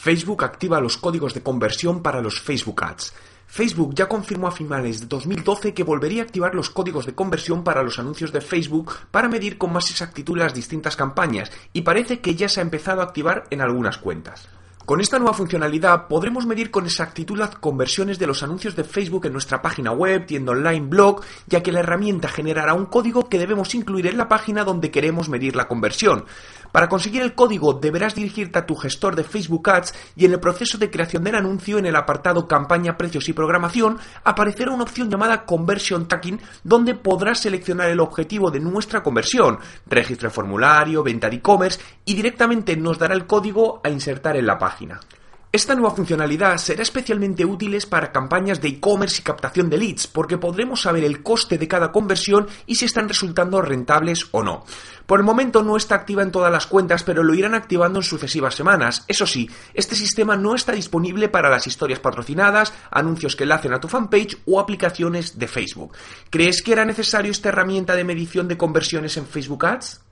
Facebook activa los códigos de conversión para los Facebook Ads. Facebook ya confirmó a finales de 2012 que volvería a activar los códigos de conversión para los anuncios de Facebook para medir con más exactitud las distintas campañas y parece que ya se ha empezado a activar en algunas cuentas. Con esta nueva funcionalidad podremos medir con exactitud las conversiones de los anuncios de Facebook en nuestra página web, tienda online, blog, ya que la herramienta generará un código que debemos incluir en la página donde queremos medir la conversión. Para conseguir el código deberás dirigirte a tu gestor de Facebook Ads y en el proceso de creación del anuncio en el apartado campaña, precios y programación aparecerá una opción llamada Conversion Tracking donde podrás seleccionar el objetivo de nuestra conversión, registro de formulario, venta de e-commerce y directamente nos dará el código a insertar en la página. Esta nueva funcionalidad será especialmente útil para campañas de e-commerce y captación de leads, porque podremos saber el coste de cada conversión y si están resultando rentables o no. Por el momento no está activa en todas las cuentas, pero lo irán activando en sucesivas semanas. Eso sí, este sistema no está disponible para las historias patrocinadas, anuncios que enlacen a tu fanpage o aplicaciones de Facebook. ¿Crees que era necesario esta herramienta de medición de conversiones en Facebook Ads?